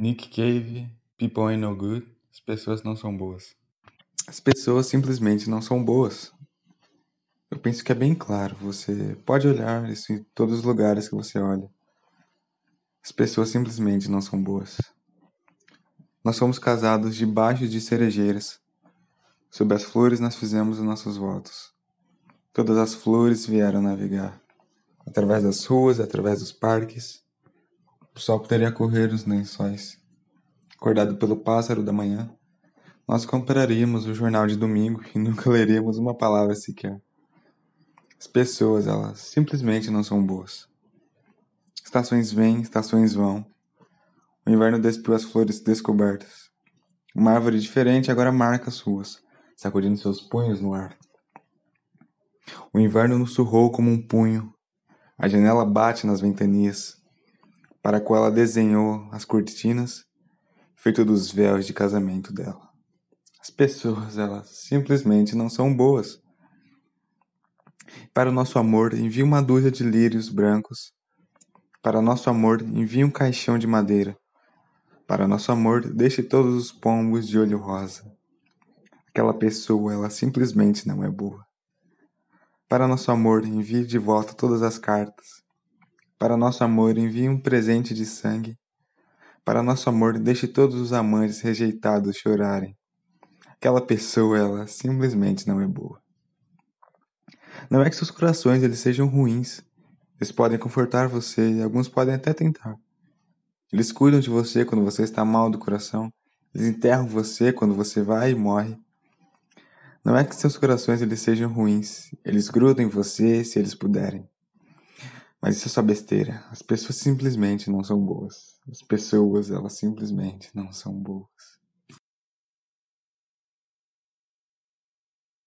Nick Cave, People Ain't No Good, as pessoas não são boas. As pessoas simplesmente não são boas. Eu penso que é bem claro, você pode olhar isso em todos os lugares que você olha. As pessoas simplesmente não são boas. Nós somos casados debaixo de cerejeiras. Sob as flores nós fizemos os nossos votos. Todas as flores vieram navegar. Através das ruas, através dos parques. O sol poderia correr nos lençóis. Acordado pelo pássaro da manhã, nós compraríamos o jornal de domingo e nunca leríamos uma palavra sequer. As pessoas, elas simplesmente não são boas. Estações vêm, estações vão. O inverno despiu as flores descobertas. Uma árvore diferente agora marca as ruas, sacudindo seus punhos no ar. O inverno nos surrou como um punho. A janela bate nas ventanias para a qual ela desenhou as cortinas, feito dos véus de casamento dela. As pessoas, elas simplesmente não são boas. Para o nosso amor, envie uma dúzia de lírios brancos. Para nosso amor, envie um caixão de madeira. Para nosso amor, deixe todos os pombos de olho rosa. Aquela pessoa, ela simplesmente não é boa. Para nosso amor, envie de volta todas as cartas. Para nosso amor, envie um presente de sangue. Para nosso amor, deixe todos os amantes rejeitados chorarem. Aquela pessoa, ela simplesmente não é boa. Não é que seus corações eles sejam ruins. Eles podem confortar você e alguns podem até tentar. Eles cuidam de você quando você está mal do coração. Eles enterram você quando você vai e morre. Não é que seus corações eles sejam ruins. Eles grudam em você se eles puderem. Mas isso é só besteira. As pessoas simplesmente não são boas. As pessoas, elas simplesmente não são boas.